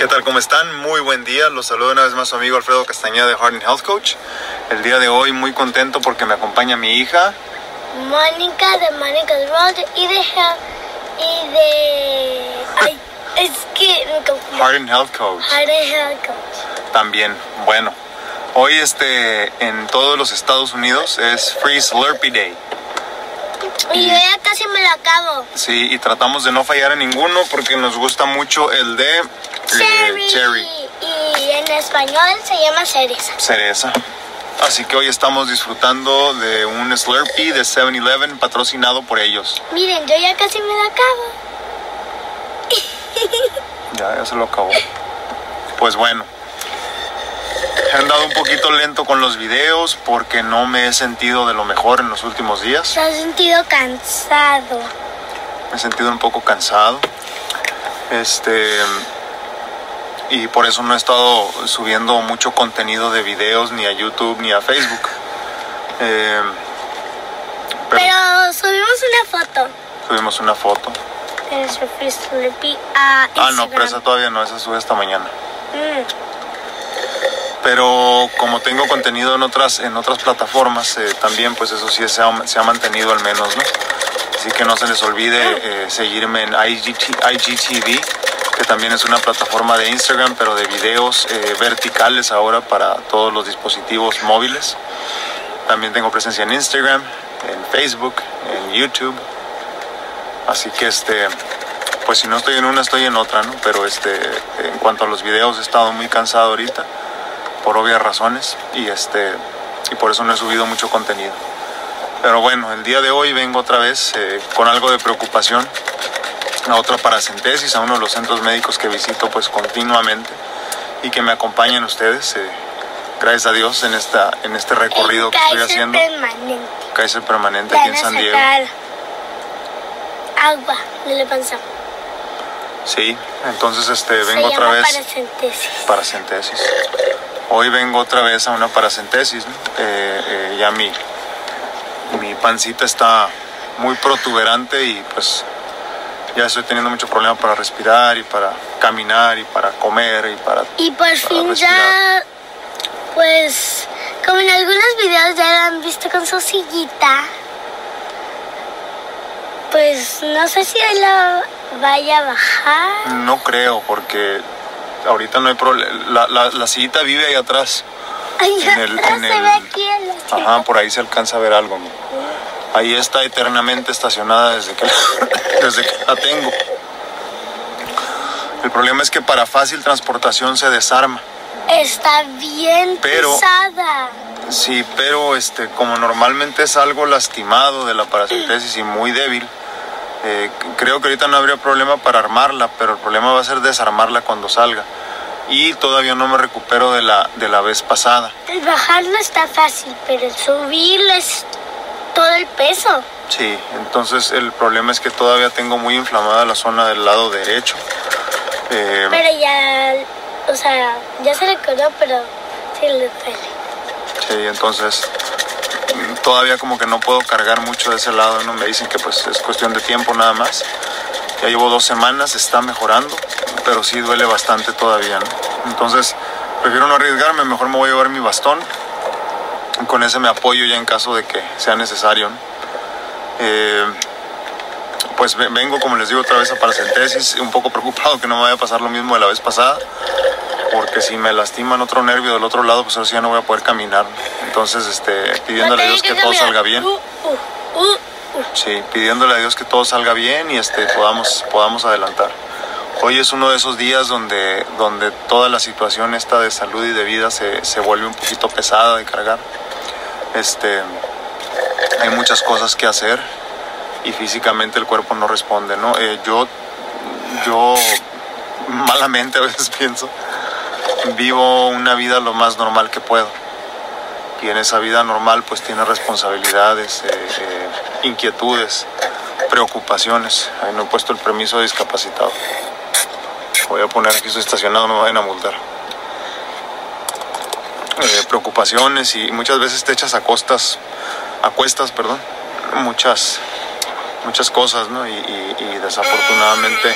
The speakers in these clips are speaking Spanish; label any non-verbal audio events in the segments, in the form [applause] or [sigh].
¿Qué tal? ¿Cómo están? Muy buen día. Los saludo una vez más su amigo Alfredo Castañeda de Harding Health Coach. El día de hoy muy contento porque me acompaña mi hija. Mónica de Mónica's World y de y de ay, es que me confundí. Harding Health Coach Harding Health Coach. también. Bueno, hoy este en todos los Estados Unidos es Free Slurpee Day. Y yo ya casi me lo acabo. Sí, y tratamos de no fallar en ninguno porque nos gusta mucho el de eh, Cherry. Y en español se llama cereza. cereza. Así que hoy estamos disfrutando de un Slurpee de 7-Eleven patrocinado por ellos. Miren, yo ya casi me lo acabo. [laughs] Ya, ya se lo acabó. Pues bueno. He andado un poquito lento con los videos porque no me he sentido de lo mejor en los últimos días. Se ha sentido cansado. Me he sentido un poco cansado. Este. Y por eso no he estado subiendo mucho contenido de videos ni a YouTube ni a Facebook. Eh, pero Pero subimos una foto subimos una foto. nuestro a Ah, no, pero esa todavía no, esa sube esta mañana. Mm. pero como tengo contenido en otras en otras plataformas eh, también pues eso sí se ha, se ha mantenido al menos no así que no se les olvide eh, seguirme en IGT IGTV que también es una plataforma de Instagram pero de videos eh, verticales ahora para todos los dispositivos móviles. También tengo presencia en Instagram en Facebook en YouTube. Así que este pues si no estoy en una estoy en otra no pero este en cuanto a los videos he estado muy cansado ahorita por obvias razones y este y por eso no he subido mucho contenido. Pero bueno, el día de hoy vengo otra vez eh, con algo de preocupación a otra paracentesis, a uno de los centros médicos que visito pues continuamente y que me acompañan ustedes, eh, gracias a Dios, en esta en este recorrido que estoy haciendo, permanente. Kaiser Permanente aquí en San Diego. agua de la panza. Sí, entonces este Se vengo otra vez paracentesis. paracentesis. Hoy vengo otra vez a una paracentesis. ¿no? Eh, eh, ya mi, mi pancita está muy protuberante y pues ya estoy teniendo mucho problema para respirar y para caminar y para comer y para... Y por fin respirar. ya, pues, como en algunos videos ya lo han visto con su sillita, pues no sé si él lo vaya a bajar. No creo porque ahorita no hay problema. La, la, la sillita vive ahí atrás. Ay, En el- en se el- ve aquí en la. Ajá, por ahí se alcanza a ver algo. ¿no? Ahí está eternamente estacionada desde que, [laughs] desde que la tengo. El problema es que para fácil transportación se desarma. Está bien Pero- pesada. Sí, pero este, como normalmente es algo lastimado de la paracentesis y muy débil, eh, creo que ahorita no habría problema para armarla, pero el problema va a ser desarmarla cuando salga. Y todavía no me recupero de la, de la vez pasada. El bajarlo está fácil, pero el subirlo es todo el peso. Sí, entonces el problema es que todavía tengo muy inflamada la zona del lado derecho. Eh, Pero ya, o sea, ya se le curó, pero sí le duele. Sí, entonces mm, todavía como que no puedo cargar mucho de ese lado, ¿no? Me dicen que pues es cuestión de tiempo nada más. Ya llevo dos semanas, está mejorando, pero sí duele bastante todavía, ¿no? Entonces prefiero no arriesgarme, mejor me voy a llevar mi bastón. Con ese me apoyo ya en caso de que sea necesario, ¿no? Eh, pues ve- vengo, como les digo, otra vez a paracentesis, un poco [laughs] preocupado que no me vaya a pasar lo mismo de la vez pasada porque si me lastiman otro nervio del otro lado, pues ahora sí ya no voy a poder caminar. Entonces, este, pidiéndole a Dios que todo salga bien. Uh, uh, uh. Sí, pidiéndole a Dios que todo salga bien y este, podamos, podamos adelantar. Hoy es uno de esos días donde, donde toda la situación esta de salud y de vida se, se vuelve un poquito pesada de cargar. Este, hay muchas cosas que hacer y físicamente el cuerpo no responde, ¿no? Eh, yo, yo malamente a veces [laughs] pienso, vivo una vida lo más normal que puedo. Y en esa vida normal pues tiene responsabilidades, eh, eh, inquietudes, preocupaciones. Ahí no he puesto el permiso de discapacitado. Voy a poner aquí estoy estacionado, no me vayan a multar. Eh, preocupaciones y muchas veces te echas a costas, a cuestas, perdón, muchas, muchas cosas, ¿no? Y, y- y desafortunadamente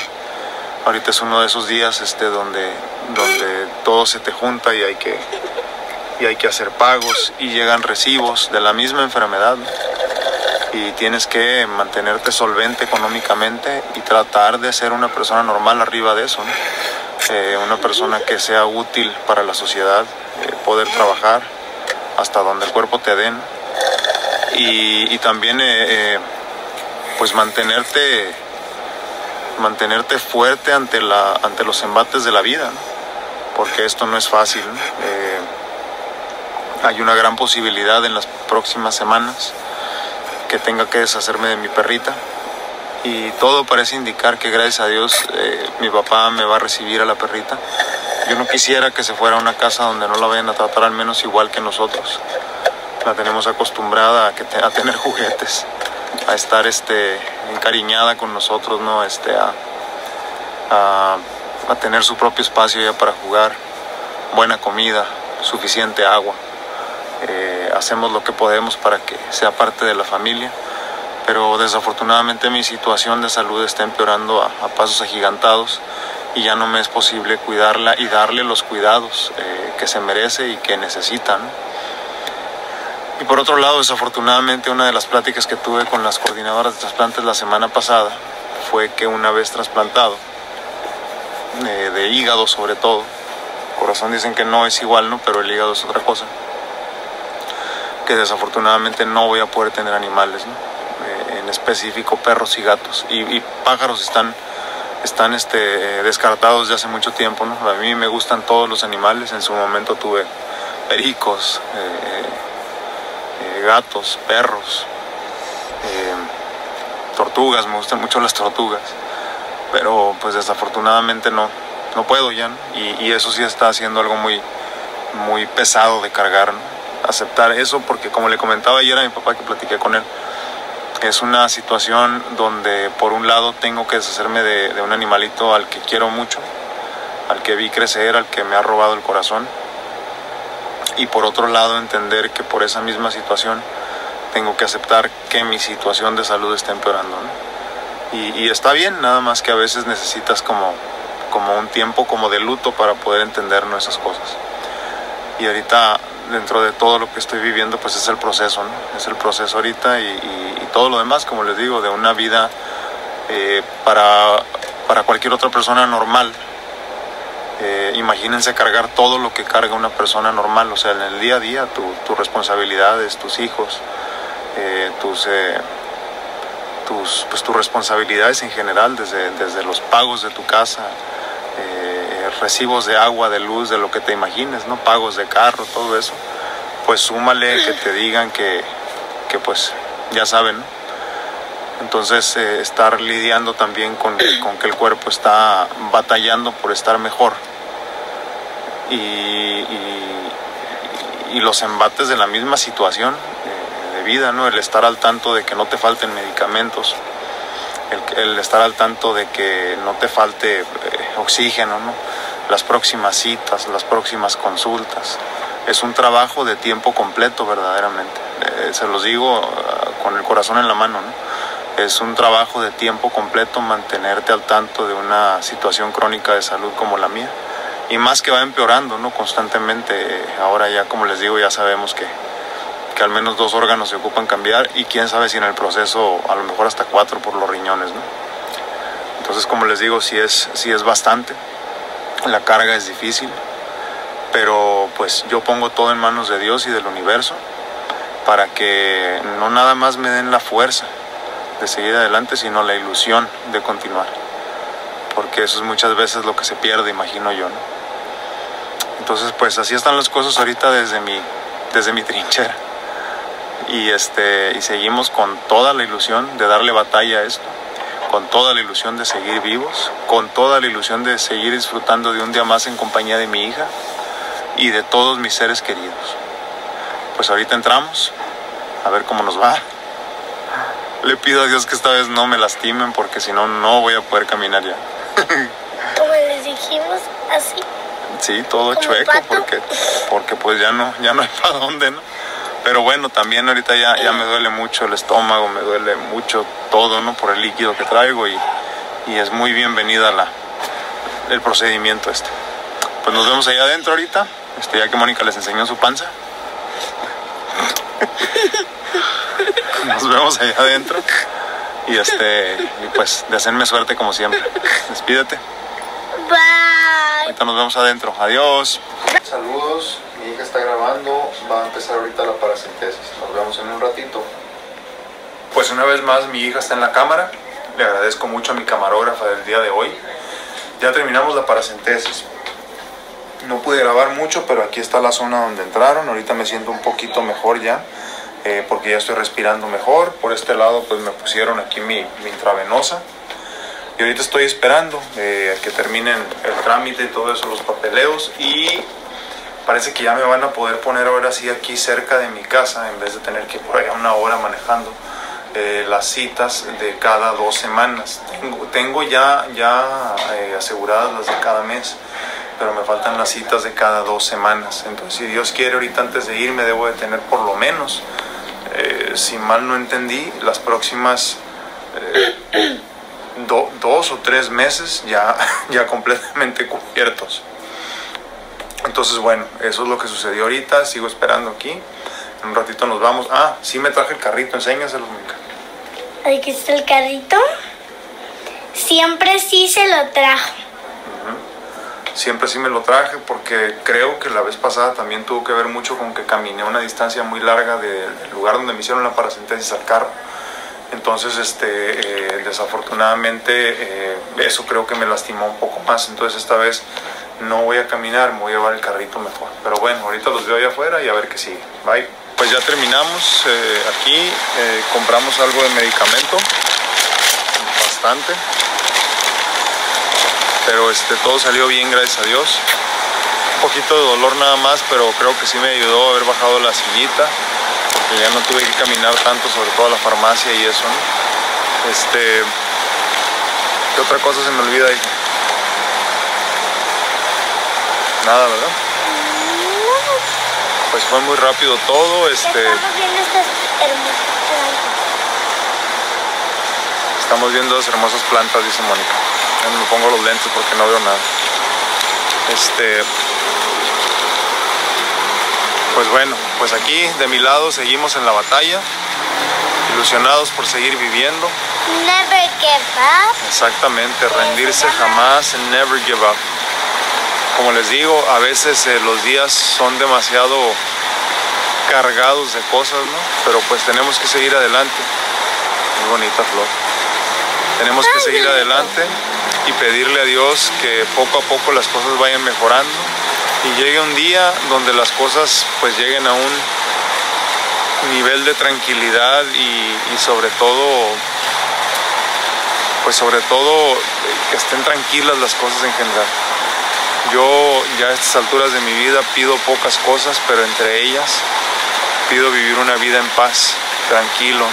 ahorita es uno de esos días este, donde, donde todo se te junta y hay que, y hay que hacer pagos y llegan recibos de la misma enfermedad. Y tienes que mantenerte solvente económicamente y tratar de ser una persona normal arriba de eso. Eh, una persona que sea útil para la sociedad, eh, poder trabajar hasta donde el cuerpo te den y, también eh, pues mantenerte mantenerte fuerte ante la ante los embates de la vida porque esto no es fácil hay una gran posibilidad en las próximas semanas que tenga que deshacerme de mi perrita y todo parece indicar que gracias a Dios mi papá me va a recibir a la perrita. Yo no quisiera que se fuera a una casa donde no la vayan a tratar al menos igual que nosotros. La tenemos acostumbrada a, a tener [laughs] juguetes, a estar este, encariñada con nosotros, ¿no? Este, a, a tener su propio espacio ya para jugar, buena comida, suficiente agua. Eh, hacemos lo que podemos para que sea parte de la familia pero desafortunadamente mi situación de salud está empeorando a, pasos agigantados y ya no me es posible cuidarla y darle los cuidados eh, que se merece y que necesitan. Y por otro lado, desafortunadamente, una de las pláticas que tuve con las coordinadoras de trasplantes la semana pasada fue que una vez trasplantado, eh, de hígado sobre todo, corazón dicen que no es igual, ¿no? Pero el hígado es otra cosa, que desafortunadamente no voy a poder tener animales. Específico perros y gatos. Y, pájaros están, están este, descartados de hace mucho tiempo. ¿no? A mí me gustan todos los animales. En su momento tuve pericos, eh, eh, gatos, perros, eh, tortugas, me gustan mucho las tortugas. Pero pues desafortunadamente no, no puedo ya. Y, eso sí está haciendo algo muy, muy pesado de cargar. Aceptar eso porque como le comentaba ayer a mi papá que platiqué con él, es una situación donde por un lado tengo que deshacerme de, un animalito al que quiero mucho, al que vi crecer, al que me ha robado el corazón. Y por otro lado entender que por esa misma situación tengo que aceptar que mi situación de salud está empeorando. Y, está bien, nada más que a veces necesitas como, como un tiempo como de luto para poder entender esas cosas. Y ahorita dentro de todo lo que estoy viviendo, pues es el proceso, ¿no? Es el proceso ahorita y, todo lo demás, como les digo, de una vida eh, para, para cualquier otra persona normal. Eh, imagínense cargar todo lo que carga una persona normal, o sea, en el día a día, tus responsabilidades, tus hijos, eh, tus, tus, pues, tus responsabilidades en general, desde, desde los pagos de tu casa, recibos de agua, de luz, de lo que te imagines, ¿no? Pagos de carro, todo eso. Pues súmale que te digan que, que pues ya saben, Entonces eh, estar lidiando también con, que el cuerpo está batallando por estar mejor. Y, y, los embates de la misma situación eh, de vida, ¿no? El estar al tanto de que no te falten medicamentos, el, estar al tanto de que no te falte eh, oxígeno, ¿no? Las próximas citas, las próximas consultas. Es un trabajo de tiempo completo verdaderamente. Eh, se los digo ah, con el corazón en la mano. Es un trabajo de tiempo completo mantenerte al tanto de una situación crónica de salud como la mía. Y más que va empeorando ¿no? constantemente. Ahora ya, como les digo, ya sabemos que, que al menos dos órganos se ocupan cambiar y quién sabe si en el proceso a lo mejor hasta cuatro por los riñones. ¿no? Entonces, como les digo, sí es, sí es bastante la carga es difícil, pero pues yo pongo todo en manos de Dios y del universo para que no nada más me den la fuerza de seguir adelante, sino la ilusión de continuar. Porque eso es muchas veces lo que se pierde, imagino yo. Entonces, pues así están las cosas ahorita desde mi, desde mi [laughs] trinchera. Y, este, y seguimos con toda la ilusión de darle batalla a esto con toda la ilusión de seguir vivos, con toda la ilusión de seguir disfrutando de un día más en compañía de mi hija y de todos mis seres queridos. Pues ahorita entramos, a ver cómo nos va. Le pido a Dios que esta vez no me lastimen porque si no, no voy a poder caminar ya. Como les dijimos, así. Sí, todo chueco porque, porque pues ya no, ya no hay para dónde, ¿no? Pero bueno, también ahorita ya, ya me duele mucho el estómago, me duele mucho todo, ¿no? Por el líquido que traigo y, y es muy bienvenida la, el procedimiento este. pues nos vemos allá adentro ahorita. Este, ya que Mónica les enseñó su panza. [laughs] Nos vemos allá adentro. Y este, y pues deseenme suerte como siempre. Despídete. Bye. Ahorita nos vemos adentro. Adiós. Saludos. Está grabando. Va a empezar ahorita la paracentesis. Nos vemos en un ratito. Pues una vez más mi hija está en la cámara. Le agradezco mucho a mi camarógrafa del día de hoy. Ya terminamos la paracentesis. No pude grabar mucho, pero aquí está la zona donde entraron. Ahorita me siento un poquito mejor ya, eh, porque ya estoy respirando mejor. Por este lado, pues me pusieron aquí mi, mi intravenosa. Y ahorita estoy esperando eh, a que terminen el trámite y todo eso, los papeleos. Y parece que ya me van a poder poner ahora sí aquí cerca de mi casa, en vez de tener que ir por allá una hora manejando. eh, las citas de cada dos semanas. Tengo, tengo ya, ya eh, aseguradas las de cada mes pero me faltan las citas de cada dos semanas. Entonces, si Dios quiere, ahorita antes de irme debo de tener por lo menos, eh, si mal no entendí, las próximas eh, [coughs] do- dos o tres meses ya, [laughs] ya completamente cubiertos. Entonces, bueno, eso es lo que sucedió ahorita. Sigo esperando aquí. En un ratito nos vamos. Ah, sí me traje el carrito. Enséñaselo, Mónica. Aquí está el carrito. Siempre sí se lo trajo. Siempre sí me lo traje porque creo que la vez pasada también tuvo que ver mucho con que caminé una distancia muy larga de- del lugar donde me hicieron la paracentesis al carro. Entonces, este, eh, desafortunadamente, eh, eso creo que me lastimó un poco más. Entonces, esta vez no voy a caminar, me voy a llevar el carrito mejor. Pero bueno, ahorita los veo allá afuera y a ver qué sigue. Bye. Pues ya terminamos eh, aquí, eh, compramos algo de medicamento, bastante pero este, todo salió bien, gracias a Dios. Un poquito de dolor nada más, pero creo que sí me ayudó haber bajado la sillita, porque ya no tuve que caminar tanto, sobre todo a la farmacia y eso, ¿no? Este, ¿qué otra cosa se me olvida ahí? Nada, ¿verdad? Pues fue muy rápido todo, este, Estamos viendo estas hermosas plantas. estamos viendo las hermosas plantas, dice Mónica. Me pongo los lentes porque no veo nada. Este. Pues bueno, pues aquí de mi lado seguimos en la batalla, ilusionados por seguir viviendo. Never give up. Exactamente, rendirse jamás, never give up. Como les digo, a veces eh, los días son demasiado cargados de cosas, ¿no? Pero pues tenemos que seguir adelante. Muy bonita flor. Tenemos que seguir adelante y pedirle a Dios que poco a poco las cosas vayan mejorando y llegue un día donde las cosas pues lleguen a un nivel de tranquilidad y, y sobre todo pues sobre todo eh, que estén tranquilas las cosas en general. Yo ya a estas alturas de mi vida pido pocas cosas, pero entre ellas pido vivir una vida en paz, tranquilo,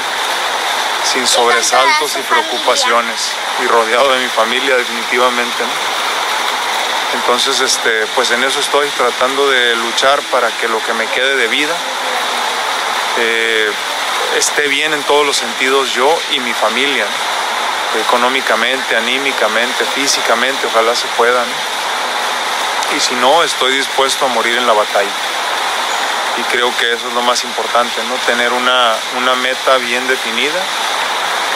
sin sobresaltos y preocupaciones y rodeado de mi familia definitivamente. ¿no? Entonces, este, pues en eso estoy tratando de luchar para que lo que me quede de vida eh, esté bien en todos los sentidos yo y mi familia, ¿no? económicamente, anímicamente, físicamente, ojalá se pueda. ¿no? Y si no, estoy dispuesto a morir en la batalla. Y creo que eso es lo más importante, ¿no? Tener una, una meta bien definida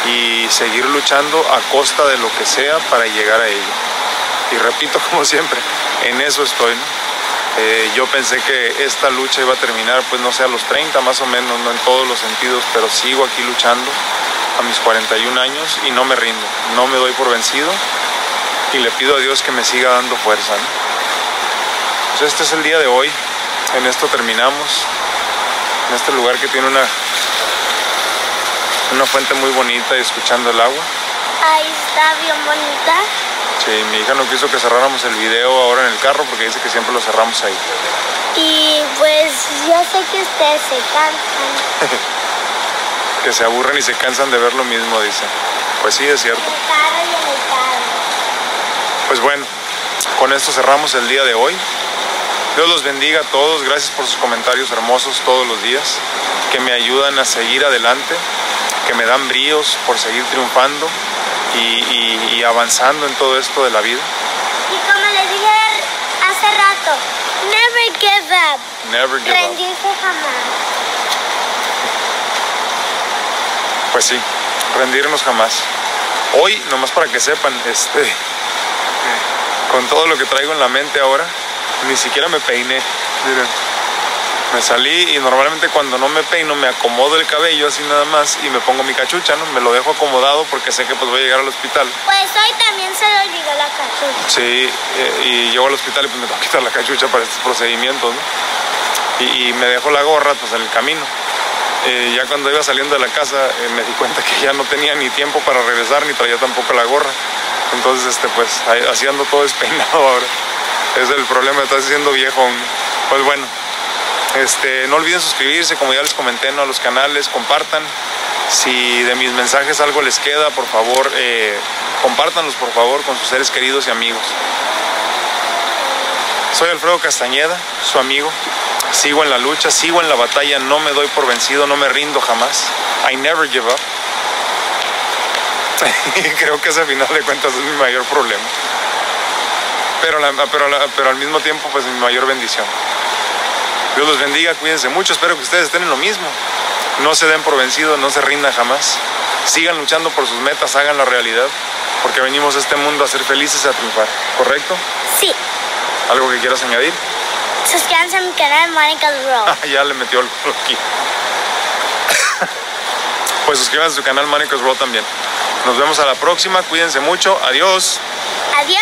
y seguir luchando a costa de lo que sea para llegar a ella. Y repito, [laughs] como siempre, en eso estoy, ¿no? Eh, yo pensé que esta lucha iba a terminar, pues no sé, a los 30 más o menos, no en todos los sentidos, pero sigo aquí luchando a mis 41 años y no me rindo, no me doy por vencido y le pido a Dios que me siga dando fuerza. ¿no? Pues este es el día de hoy, en esto terminamos, en este lugar que tiene una, una fuente muy bonita y escuchando el agua. Ahí está bien bonita. Sí, mi hija no quiso que cerráramos el video ahora en el carro porque dice que siempre lo cerramos ahí. Y pues yo sé que ustedes se cansan. [laughs] Que se aburren y se cansan de ver lo mismo, dice. Pues sí, es cierto. En el carro y en el carro. Pues bueno, con esto cerramos el día de hoy. Dios los bendiga a todos. Gracias por sus comentarios hermosos todos los días que me ayudan a seguir adelante, que me dan bríos por seguir triunfando y, y- y avanzando en todo esto de la vida. Y como les dije hace rato, Never give up. Rendirse jamás. Pues sí, rendirnos jamás. Hoy, nomás para que sepan, este, con todo lo que traigo en la mente ahora, ni siquiera me peiné. Miren, me salí y normalmente cuando no me peino me acomodo el cabello así nada más y me pongo mi cachucha, ¿no? Me lo dejo acomodado porque sé que pues voy a llegar al hospital. Pues hoy también se le olvidó la cachucha. Sí, eh, y llego al hospital y pues me tengo que quitar la cachucha para estos procedimientos, ¿no? Y, y me dejo la gorra pues en el camino. Eh, ya cuando iba saliendo de la casa eh, me di cuenta que ya no tenía ni tiempo para regresar ni traía tampoco la gorra. Entonces, este, pues, ahí- así ando todo despeinado [laughs] ahora. Es el problema, estás siendo viejo. Pues bueno, este, no olviden suscribirse, como ya les comenté, ¿no? a los canales, compartan. Si de mis mensajes algo les queda, por favor, eh, compártanlos, por favor, con sus seres queridos y amigos. Soy Alfredo Castañeda, su amigo. Sigo en la lucha, sigo en la batalla, no me doy por vencido, no me rindo jamás. I never give up. Y [laughs] creo que ese final de cuentas es mi mayor problema. Pero, la- pero, la- pero al mismo tiempo, pues mi mayor bendición. Dios los bendiga, cuídense mucho, espero que ustedes estén en lo mismo. No se den por vencidos, no se rindan jamás. Sigan luchando por sus metas, hagan la realidad, porque venimos a este mundo a ser felices y a triunfar, ¿correcto? Sí. ¿Algo que quieras añadir? Suscríbanse a mi canal Monica's [laughs] World. ya le metió el culo aquí. [laughs] pues suscríbanse a su canal Manicos Roll también. Nos vemos a la próxima, cuídense mucho, adiós. Adiós.